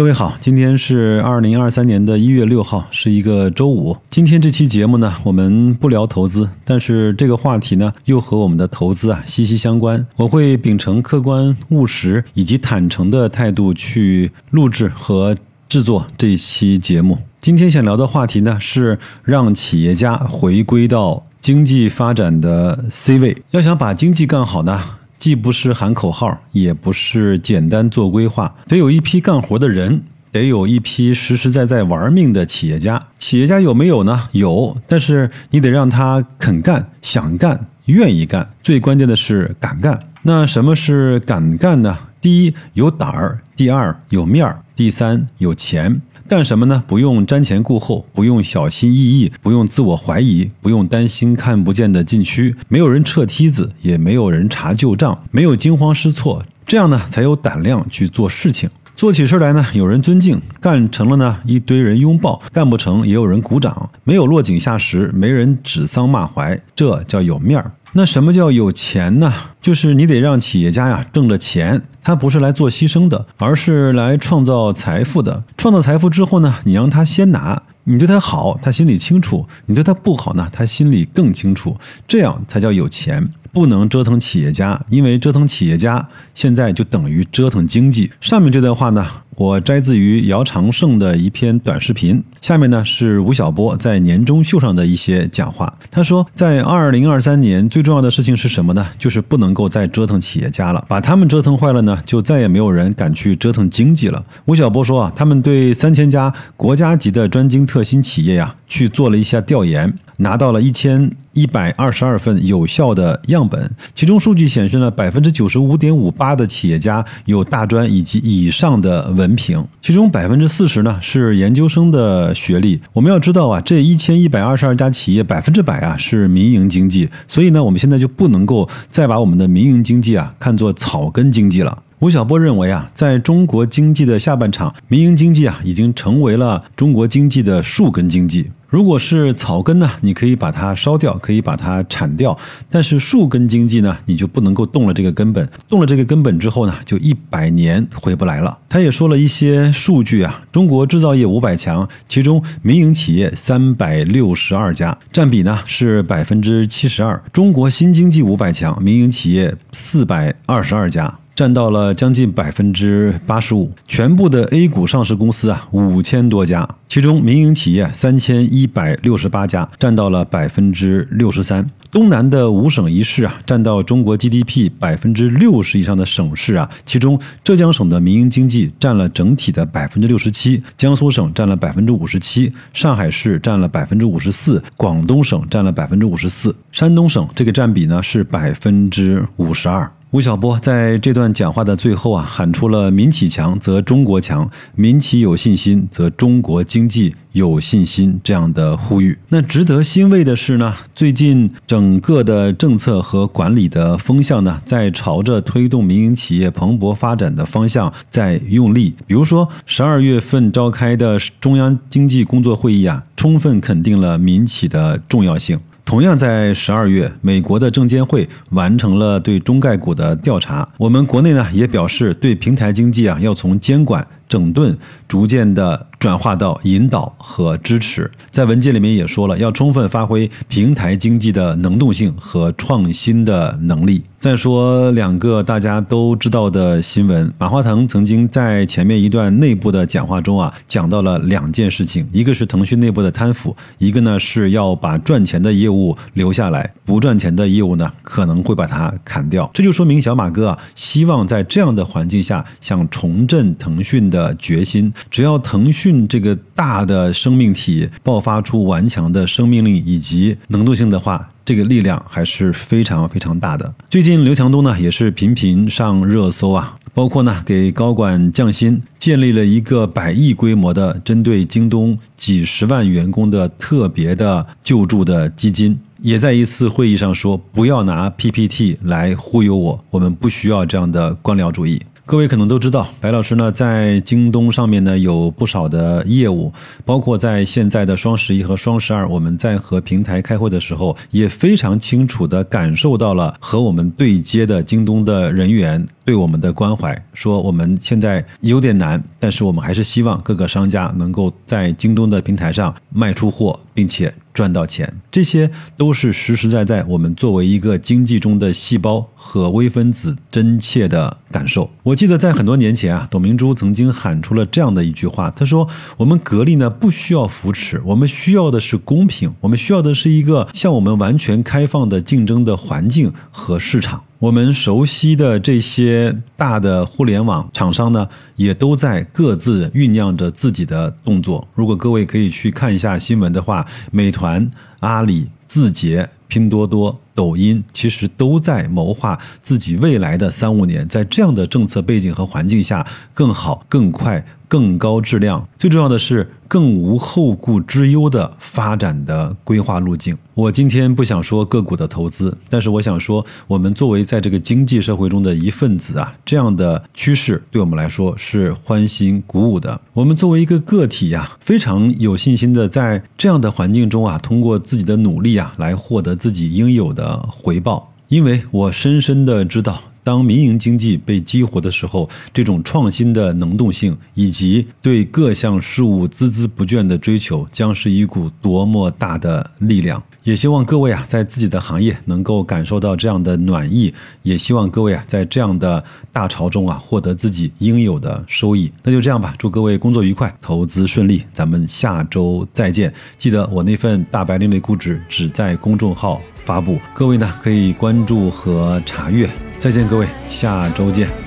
各位好，今天是二零二三年的一月六号，是一个周五。今天这期节目呢，我们不聊投资，但是这个话题呢，又和我们的投资啊息息相关。我会秉承客观、务实以及坦诚的态度去录制和制作这期节目。今天想聊的话题呢，是让企业家回归到经济发展的 C 位。要想把经济干好呢？既不是喊口号，也不是简单做规划，得有一批干活的人，得有一批实实在在玩命的企业家。企业家有没有呢？有，但是你得让他肯干、想干、愿意干。最关键的是敢干。那什么是敢干呢？第一，有胆儿；第二，有面儿；第三，有钱。干什么呢？不用瞻前顾后，不用小心翼翼，不用自我怀疑，不用担心看不见的禁区，没有人撤梯子，也没有人查旧账，没有惊慌失措，这样呢才有胆量去做事情。做起事来呢，有人尊敬；干成了呢，一堆人拥抱；干不成，也有人鼓掌。没有落井下石，没人指桑骂槐，这叫有面儿。那什么叫有钱呢？就是你得让企业家呀挣了钱，他不是来做牺牲的，而是来创造财富的。创造财富之后呢，你让他先拿，你对他好，他心里清楚；你对他不好呢，他心里更清楚。这样才叫有钱。不能折腾企业家，因为折腾企业家现在就等于折腾经济。上面这段话呢？我摘自于姚长胜的一篇短视频，下面呢是吴晓波在年终秀上的一些讲话。他说，在二零二三年最重要的事情是什么呢？就是不能够再折腾企业家了，把他们折腾坏了呢，就再也没有人敢去折腾经济了。吴晓波说啊，他们对三千家国家级的专精特新企业呀去做了一下调研，拿到了一千一百二十二份有效的样本，其中数据显示呢，百分之九十五点五八的企业家有大专以及以上的文。凭，其中百分之四十呢是研究生的学历。我们要知道啊，这一千一百二十二家企业百分之百啊是民营经济，所以呢，我们现在就不能够再把我们的民营经济啊看作草根经济了。吴晓波认为啊，在中国经济的下半场，民营经济啊已经成为了中国经济的树根经济。如果是草根呢，你可以把它烧掉，可以把它铲掉；但是树根经济呢，你就不能够动了这个根本。动了这个根本之后呢，就一百年回不来了。他也说了一些数据啊，中国制造业五百强，其中民营企业三百六十二家，占比呢是百分之七十二；中国新经济五百强，民营企业四百二十二家。占到了将近百分之八十五，全部的 A 股上市公司啊，五千多家，其中民营企业三千一百六十八家，占到了百分之六十三。东南的五省一市啊，占到中国 GDP 百分之六十以上的省市啊，其中浙江省的民营经济占了整体的百分之六十七，江苏省占了百分之五十七，上海市占了百分之五十四，广东省占了百分之五十四，山东省这个占比呢是百分之五十二。吴晓波在这段讲话的最后啊，喊出了“民企强则中国强，民企有信心则中国经济有信心”这样的呼吁。那值得欣慰的是呢，最近整个的政策和管理的风向呢，在朝着推动民营企业蓬勃发展的方向在用力。比如说，十二月份召开的中央经济工作会议啊，充分肯定了民企的重要性。同样在十二月，美国的证监会完成了对中概股的调查。我们国内呢也表示，对平台经济啊要从监管。整顿逐渐的转化到引导和支持，在文件里面也说了，要充分发挥平台经济的能动性和创新的能力。再说两个大家都知道的新闻，马化腾曾经在前面一段内部的讲话中啊，讲到了两件事情，一个是腾讯内部的贪腐，一个呢是要把赚钱的业务留下来，不赚钱的业务呢可能会把它砍掉。这就说明小马哥啊，希望在这样的环境下，想重振腾讯的。决心，只要腾讯这个大的生命体爆发出顽强的生命力以及能动性的话，这个力量还是非常非常大的。最近刘强东呢也是频频上热搜啊，包括呢给高管降薪，建立了一个百亿规模的针对京东几十万员工的特别的救助的基金，也在一次会议上说，不要拿 PPT 来忽悠我，我们不需要这样的官僚主义。各位可能都知道，白老师呢在京东上面呢有不少的业务，包括在现在的双十一和双十二，我们在和平台开会的时候，也非常清楚的感受到了和我们对接的京东的人员对我们的关怀，说我们现在有点难，但是我们还是希望各个商家能够在京东的平台上卖出货，并且。赚到钱，这些都是实实在在我们作为一个经济中的细胞和微分子真切的感受。我记得在很多年前啊，董明珠曾经喊出了这样的一句话，她说：“我们格力呢不需要扶持，我们需要的是公平，我们需要的是一个向我们完全开放的竞争的环境和市场。”我们熟悉的这些大的互联网厂商呢，也都在各自酝酿着自己的动作。如果各位可以去看一下新闻的话，美团、阿里、字节、拼多多、抖音，其实都在谋划自己未来的三五年，在这样的政策背景和环境下，更好、更快。更高质量，最重要的是更无后顾之忧的发展的规划路径。我今天不想说个股的投资，但是我想说，我们作为在这个经济社会中的一份子啊，这样的趋势对我们来说是欢欣鼓舞的。我们作为一个个体呀，非常有信心的在这样的环境中啊，通过自己的努力啊，来获得自己应有的呃回报。因为我深深的知道。当民营经济被激活的时候，这种创新的能动性以及对各项事物孜孜不倦的追求，将是一股多么大的力量！也希望各位啊，在自己的行业能够感受到这样的暖意，也希望各位啊，在这样的大潮中啊，获得自己应有的收益。那就这样吧，祝各位工作愉快，投资顺利，咱们下周再见。记得我那份大白另类估值只在公众号发布，各位呢可以关注和查阅。再见，各位，下周见。